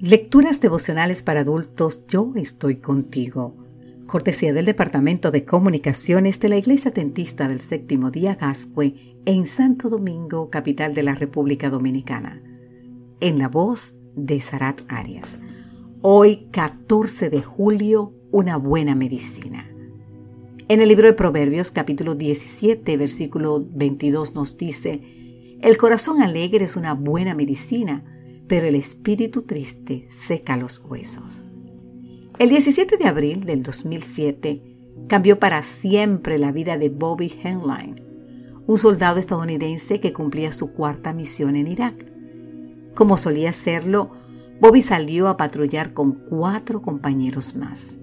Lecturas devocionales para adultos, yo estoy contigo. Cortesía del Departamento de Comunicaciones de la Iglesia Tentista del Séptimo Día Gascue en Santo Domingo, capital de la República Dominicana. En la voz de Sarat Arias. Hoy, 14 de julio, una buena medicina. En el libro de Proverbios, capítulo 17, versículo 22, nos dice, El corazón alegre es una buena medicina pero el espíritu triste seca los huesos. El 17 de abril del 2007 cambió para siempre la vida de Bobby Henline, un soldado estadounidense que cumplía su cuarta misión en Irak. Como solía hacerlo, Bobby salió a patrullar con cuatro compañeros más.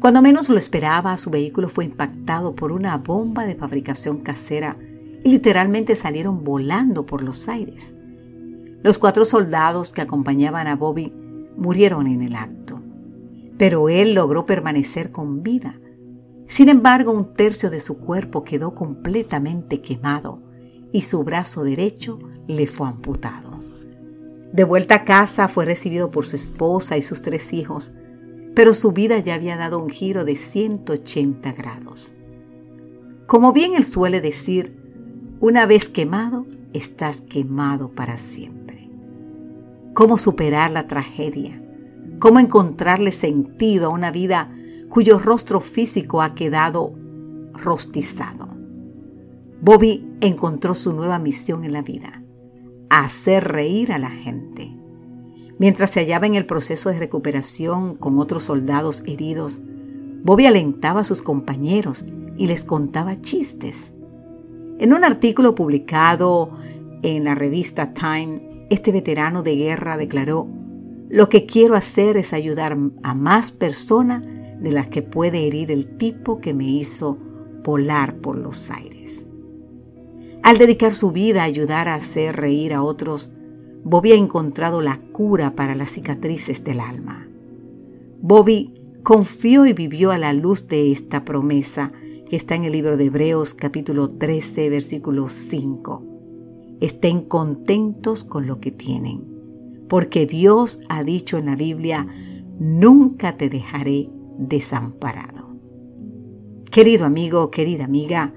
Cuando menos lo esperaba, su vehículo fue impactado por una bomba de fabricación casera y literalmente salieron volando por los aires. Los cuatro soldados que acompañaban a Bobby murieron en el acto, pero él logró permanecer con vida. Sin embargo, un tercio de su cuerpo quedó completamente quemado y su brazo derecho le fue amputado. De vuelta a casa fue recibido por su esposa y sus tres hijos, pero su vida ya había dado un giro de 180 grados. Como bien él suele decir, una vez quemado, estás quemado para siempre cómo superar la tragedia, cómo encontrarle sentido a una vida cuyo rostro físico ha quedado rostizado. Bobby encontró su nueva misión en la vida, hacer reír a la gente. Mientras se hallaba en el proceso de recuperación con otros soldados heridos, Bobby alentaba a sus compañeros y les contaba chistes. En un artículo publicado en la revista Time, este veterano de guerra declaró, lo que quiero hacer es ayudar a más personas de las que puede herir el tipo que me hizo volar por los aires. Al dedicar su vida a ayudar a hacer reír a otros, Bobby ha encontrado la cura para las cicatrices del alma. Bobby confió y vivió a la luz de esta promesa que está en el libro de Hebreos capítulo 13 versículo 5 estén contentos con lo que tienen, porque Dios ha dicho en la Biblia, nunca te dejaré desamparado. Querido amigo, querida amiga,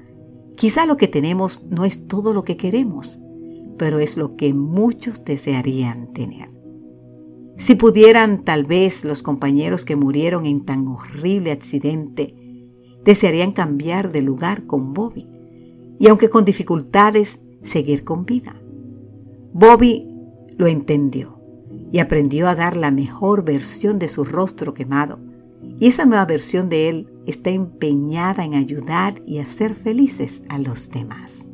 quizá lo que tenemos no es todo lo que queremos, pero es lo que muchos desearían tener. Si pudieran, tal vez los compañeros que murieron en tan horrible accidente desearían cambiar de lugar con Bobby. Y aunque con dificultades, seguir con vida. Bobby lo entendió y aprendió a dar la mejor versión de su rostro quemado. Y esa nueva versión de él está empeñada en ayudar y hacer felices a los demás.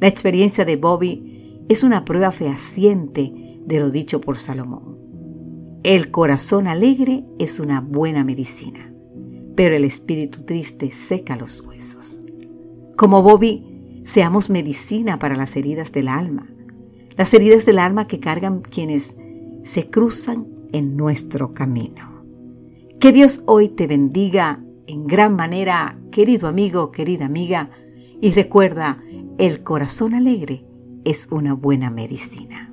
La experiencia de Bobby es una prueba fehaciente de lo dicho por Salomón. El corazón alegre es una buena medicina, pero el espíritu triste seca los huesos. Como Bobby, seamos medicina para las heridas del alma, las heridas del alma que cargan quienes se cruzan en nuestro camino. Que Dios hoy te bendiga en gran manera, querido amigo, querida amiga, y recuerda, el corazón alegre es una buena medicina.